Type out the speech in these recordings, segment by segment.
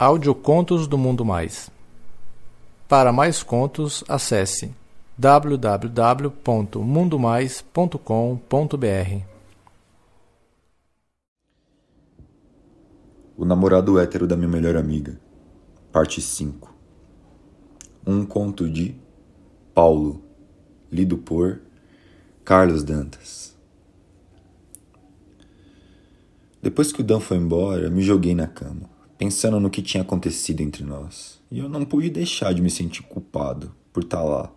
Audiocontos do Mundo Mais. Para mais contos, acesse www.mundomais.com.br. O namorado hétero da minha melhor amiga. Parte 5. Um conto de Paulo, lido por Carlos Dantas. Depois que o Dan foi embora, me joguei na cama pensando no que tinha acontecido entre nós. E eu não pude deixar de me sentir culpado por estar tá lá,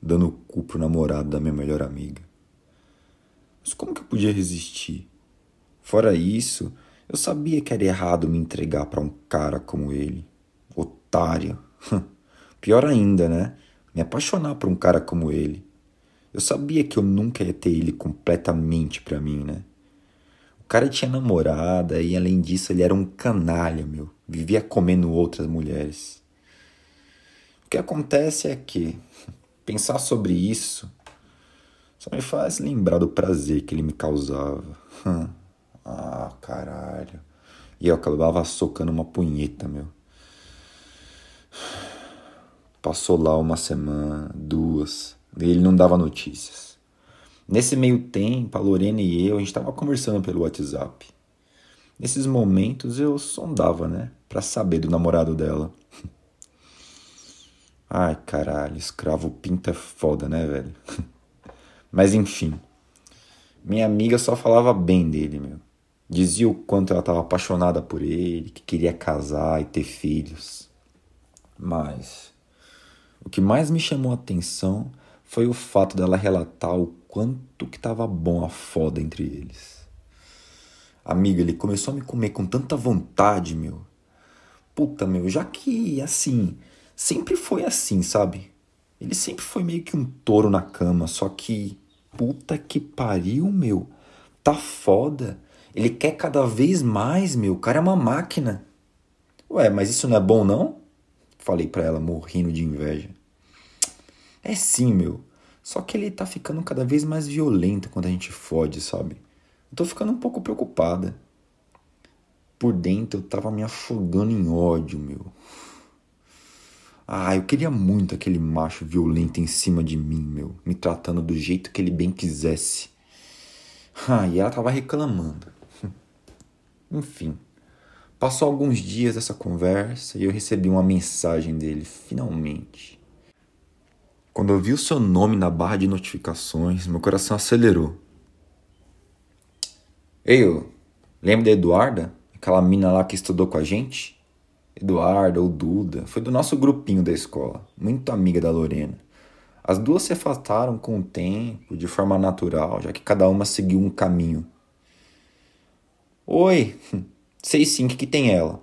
dando o cu pro namorado da minha melhor amiga. Mas como que eu podia resistir? Fora isso, eu sabia que era errado me entregar para um cara como ele. Otário. Pior ainda, né? Me apaixonar por um cara como ele. Eu sabia que eu nunca ia ter ele completamente para mim, né? O cara tinha namorada e, além disso, ele era um canalha, meu. Vivia comendo outras mulheres. O que acontece é que pensar sobre isso só me faz lembrar do prazer que ele me causava. ah, caralho. E eu acabava socando uma punheta, meu. Passou lá uma semana, duas, e ele não dava notícias. Nesse meio tempo, a Lorena e eu, a gente estava conversando pelo WhatsApp. Nesses momentos eu sondava, né, para saber do namorado dela. Ai, caralho, escravo pinta é foda, né, velho? Mas enfim. Minha amiga só falava bem dele, meu. Dizia o quanto ela estava apaixonada por ele, que queria casar e ter filhos. Mas o que mais me chamou a atenção foi o fato dela relatar o quanto que tava bom a foda entre eles. Amiga, ele começou a me comer com tanta vontade, meu. Puta, meu, já que, assim, sempre foi assim, sabe? Ele sempre foi meio que um touro na cama, só que, puta que pariu, meu. Tá foda. Ele quer cada vez mais, meu. O cara é uma máquina. Ué, mas isso não é bom, não? Falei pra ela, morrendo de inveja. É sim, meu. Só que ele tá ficando cada vez mais violento quando a gente fode, sabe? Eu tô ficando um pouco preocupada. Por dentro eu tava me afogando em ódio, meu. Ah, eu queria muito aquele macho violento em cima de mim, meu, me tratando do jeito que ele bem quisesse. Ah, e ela tava reclamando. Enfim, passou alguns dias dessa conversa e eu recebi uma mensagem dele, finalmente. Quando eu vi o seu nome na barra de notificações, meu coração acelerou. Ei, eu, lembra da Eduarda? Aquela mina lá que estudou com a gente? Eduarda ou Duda, foi do nosso grupinho da escola, muito amiga da Lorena. As duas se afastaram com o tempo, de forma natural, já que cada uma seguiu um caminho. Oi, sei sim, que, que tem ela?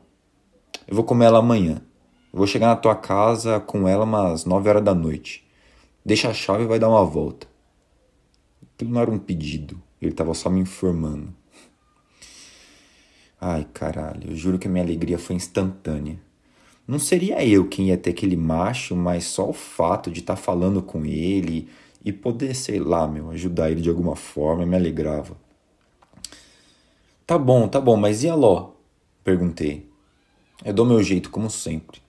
Eu vou comer ela amanhã. Eu vou chegar na tua casa com ela umas nove horas da noite. Deixa a chave e vai dar uma volta. Aquilo não era um pedido, ele estava só me informando. Ai, caralho, eu juro que a minha alegria foi instantânea. Não seria eu quem ia ter aquele macho, mas só o fato de estar tá falando com ele e poder, sei lá, meu, ajudar ele de alguma forma me alegrava. Tá bom, tá bom, mas e a Ló? Perguntei. Eu dou meu jeito, como sempre.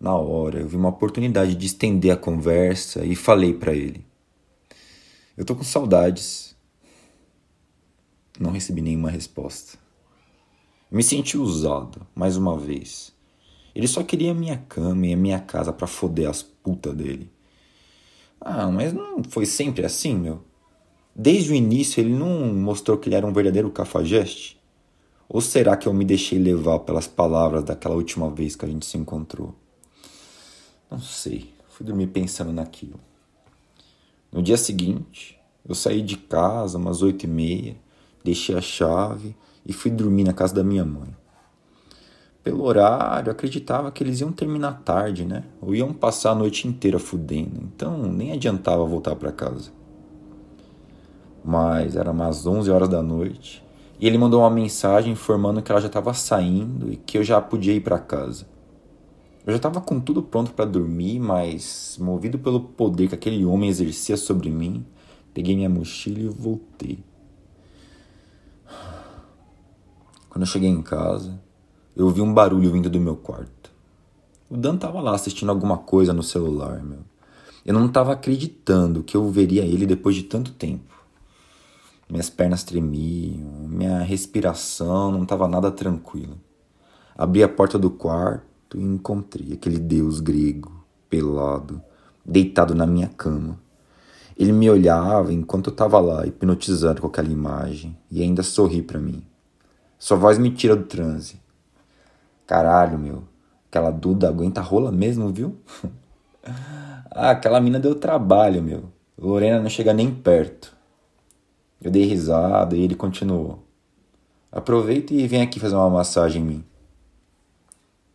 Na hora, eu vi uma oportunidade de estender a conversa e falei para ele: Eu tô com saudades. Não recebi nenhuma resposta. Me senti usado, mais uma vez. Ele só queria a minha cama e a minha casa para foder as putas dele. Ah, mas não foi sempre assim, meu. Desde o início ele não mostrou que ele era um verdadeiro cafajeste? Ou será que eu me deixei levar pelas palavras daquela última vez que a gente se encontrou? Não sei, fui dormir pensando naquilo. No dia seguinte, eu saí de casa umas oito e meia, deixei a chave e fui dormir na casa da minha mãe. Pelo horário, acreditava que eles iam terminar tarde, né? Ou iam passar a noite inteira fudendo, então nem adiantava voltar para casa. Mas era umas 11 horas da noite e ele mandou uma mensagem informando que ela já estava saindo e que eu já podia ir para casa. Eu já estava com tudo pronto para dormir, mas, movido pelo poder que aquele homem exercia sobre mim, peguei minha mochila e voltei. Quando eu cheguei em casa, eu ouvi um barulho vindo do meu quarto. O Dan tava lá assistindo alguma coisa no celular, meu. Eu não tava acreditando que eu veria ele depois de tanto tempo. Minhas pernas tremiam, minha respiração não tava nada tranquila. Abri a porta do quarto e encontrei aquele deus grego, pelado, deitado na minha cama. Ele me olhava enquanto eu estava lá, hipnotizado com aquela imagem, e ainda sorri para mim. Sua voz me tira do transe. Caralho, meu. Aquela Duda aguenta rola mesmo, viu? ah, aquela mina deu trabalho, meu. Lorena não chega nem perto. Eu dei risada e ele continuou. Aproveita e vem aqui fazer uma massagem em mim.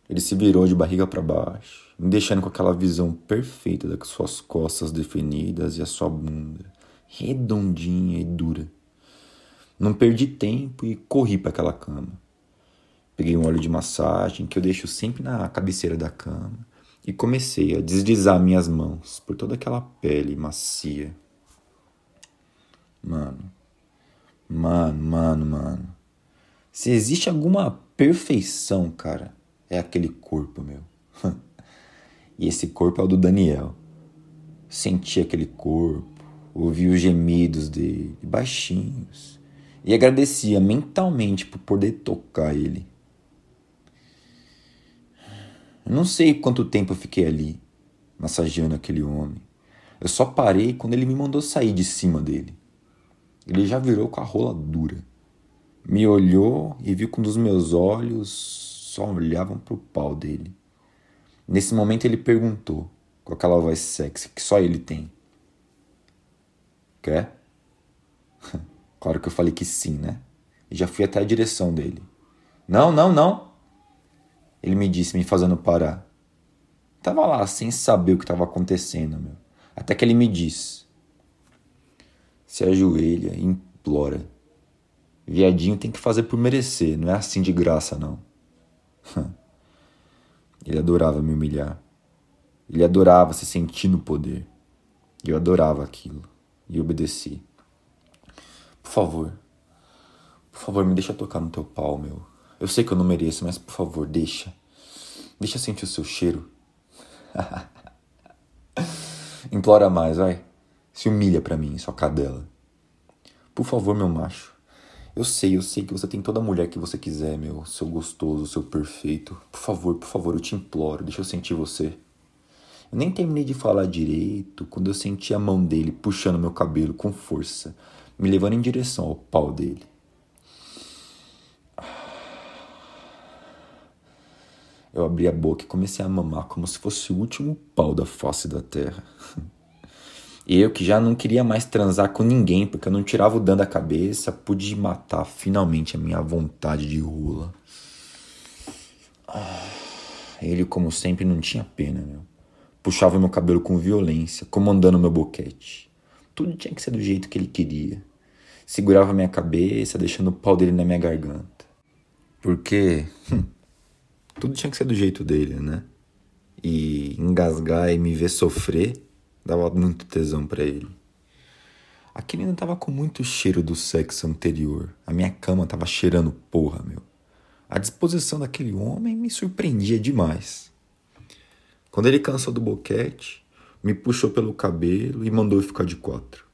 Ele se virou de barriga para baixo me deixando com aquela visão perfeita das suas costas definidas e a sua bunda redondinha e dura. Não perdi tempo e corri para aquela cama. Peguei um óleo de massagem que eu deixo sempre na cabeceira da cama e comecei a deslizar minhas mãos por toda aquela pele macia. Mano, mano, mano, mano. Se existe alguma perfeição, cara, é aquele corpo meu. E esse corpo é o do Daniel. Senti aquele corpo, ouvi os gemidos dele, baixinhos, e agradecia mentalmente por poder tocar ele. Eu não sei quanto tempo eu fiquei ali, massageando aquele homem. Eu só parei quando ele me mandou sair de cima dele. Ele já virou com a rola dura. Me olhou e viu que um dos meus olhos só olhavam pro pau dele. Nesse momento ele perguntou, com aquela voz sexy que só ele tem: Quer? claro que eu falei que sim, né? E já fui até a direção dele. Não, não, não. Ele me disse, me fazendo parar. Tava lá, sem saber o que estava acontecendo, meu. Até que ele me disse: Se ajoelha e implora. Viadinho tem que fazer por merecer, não é assim de graça, não. Ele adorava me humilhar. Ele adorava se sentir no poder. Eu adorava aquilo. E obedeci. Por favor. Por favor, me deixa tocar no teu pau, meu. Eu sei que eu não mereço, mas por favor, deixa. Deixa sentir o seu cheiro. Implora mais, vai. Se humilha para mim, sua cadela. Por favor, meu macho. Eu sei, eu sei que você tem toda a mulher que você quiser, meu. Seu gostoso, seu perfeito. Por favor, por favor, eu te imploro, deixa eu sentir você. Eu nem terminei de falar direito quando eu senti a mão dele puxando meu cabelo com força, me levando em direção ao pau dele. Eu abri a boca e comecei a mamar como se fosse o último pau da face da terra. Eu, que já não queria mais transar com ninguém, porque eu não tirava o dano da cabeça, pude matar finalmente a minha vontade de rola. Ah, ele, como sempre, não tinha pena, meu. Puxava meu cabelo com violência, comandando meu boquete. Tudo tinha que ser do jeito que ele queria. Segurava minha cabeça, deixando o pau dele na minha garganta. Porque hum, tudo tinha que ser do jeito dele, né? E engasgar e me ver sofrer Dava muito tesão para ele. Aquele ainda tava com muito cheiro do sexo anterior. A minha cama tava cheirando porra, meu. A disposição daquele homem me surpreendia demais. Quando ele cansou do boquete, me puxou pelo cabelo e mandou ficar de quatro.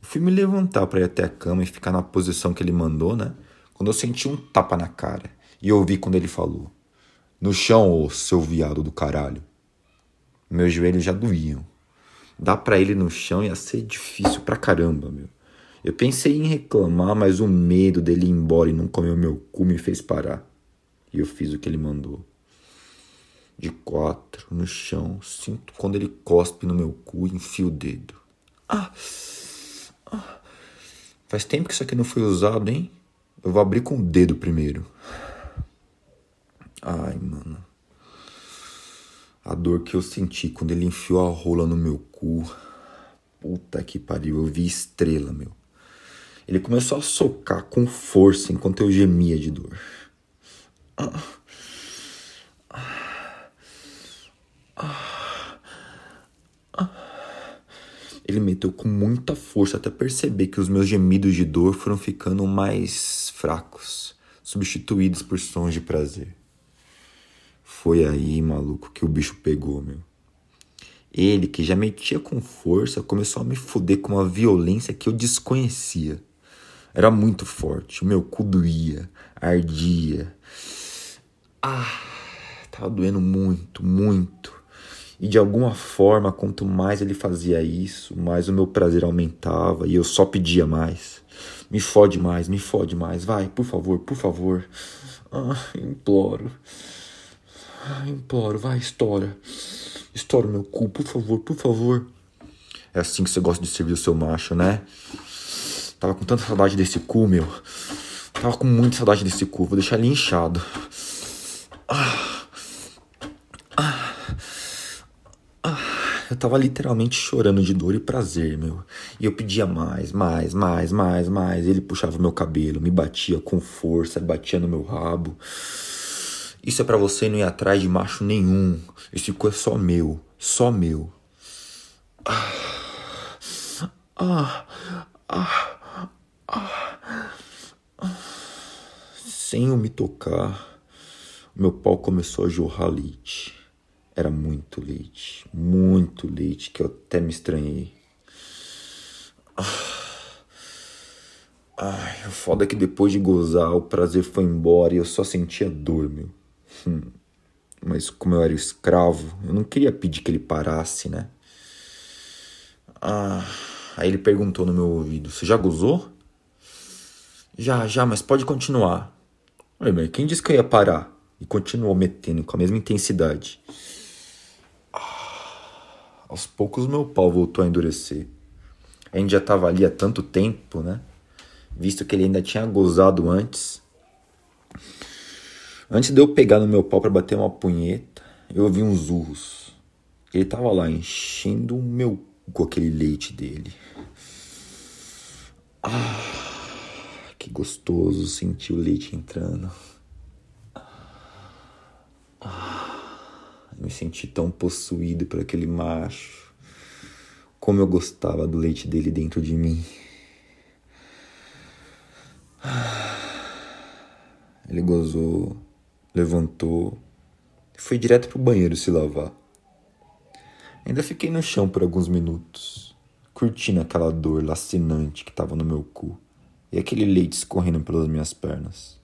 Eu fui me levantar para ir até a cama e ficar na posição que ele mandou, né? Quando eu senti um tapa na cara e ouvi quando ele falou: No chão, ô seu viado do caralho. Meus joelhos já doíam dar para ele no chão ia ser difícil pra caramba, meu. Eu pensei em reclamar, mas o medo dele ir embora e não comer o meu cu me fez parar. E eu fiz o que ele mandou. De quatro, no chão, sinto quando ele cospe no meu cu e enfia o dedo. Ah! ah. Faz tempo que isso aqui não foi usado, hein? Eu vou abrir com o dedo primeiro. Ai, mano. A dor que eu senti quando ele enfiou a rola no meu cu. Puta que pariu, eu vi estrela, meu. Ele começou a socar com força enquanto eu gemia de dor. Ele meteu com muita força até perceber que os meus gemidos de dor foram ficando mais fracos, substituídos por sons de prazer. Foi aí, maluco, que o bicho pegou, meu. Ele, que já metia com força, começou a me foder com uma violência que eu desconhecia. Era muito forte, o meu cu doía, ardia. Ah, tava doendo muito, muito. E de alguma forma, quanto mais ele fazia isso, mais o meu prazer aumentava e eu só pedia mais. Me fode mais, me fode mais, vai, por favor, por favor. Ah, imploro. Ah, imploro, vai, estoura. Estoura o meu cu, por favor, por favor. É assim que você gosta de servir o seu macho, né? Tava com tanta saudade desse cu, meu. Tava com muita saudade desse cu. Vou deixar ele inchado. Ah. Eu tava literalmente chorando de dor e prazer, meu. E eu pedia mais, mais, mais, mais, mais. Ele puxava meu cabelo, me batia com força, batia no meu rabo. Isso é para você não ir atrás de macho nenhum. Esse cu é só meu, só meu. Ah, ah, ah, ah, Sem eu me tocar, meu pau começou a jorrar leite. Era muito leite, muito leite que eu até me estranhei. Ai, o foda é que depois de gozar, o prazer foi embora e eu só sentia dor, meu. Hum. Mas como eu era escravo, eu não queria pedir que ele parasse, né? Ah, aí ele perguntou no meu ouvido: Você já gozou? Já, já, mas pode continuar. Oi, mas quem disse que eu ia parar? E continuou metendo com a mesma intensidade. Ah, aos poucos meu pau voltou a endurecer. A gente já estava ali há tanto tempo, né? Visto que ele ainda tinha gozado antes. Antes de eu pegar no meu pau para bater uma punheta, eu ouvi uns urros. Ele tava lá enchendo o meu com aquele leite dele. Ah, que gostoso sentir o leite entrando. Ah, me senti tão possuído por aquele macho. Como eu gostava do leite dele dentro de mim. Ah, ele gozou levantou e foi direto para o banheiro se lavar. Ainda fiquei no chão por alguns minutos, curtindo aquela dor lacinante que estava no meu cu e aquele leite escorrendo pelas minhas pernas.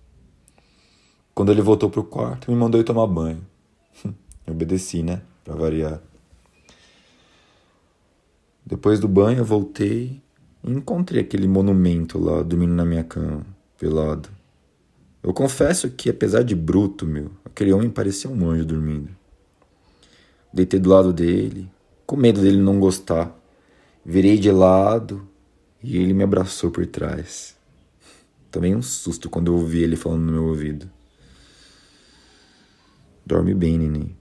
Quando ele voltou pro quarto, me mandou ir tomar banho. Eu obedeci, né? Pra variar. Depois do banho, eu voltei e encontrei aquele monumento lá dormindo na minha cama, pelado. Eu confesso que, apesar de bruto, meu, aquele homem parecia um anjo dormindo. Deitei do lado dele, com medo dele não gostar. Virei de lado e ele me abraçou por trás. Tomei um susto quando eu ouvi ele falando no meu ouvido. Dorme bem, neném.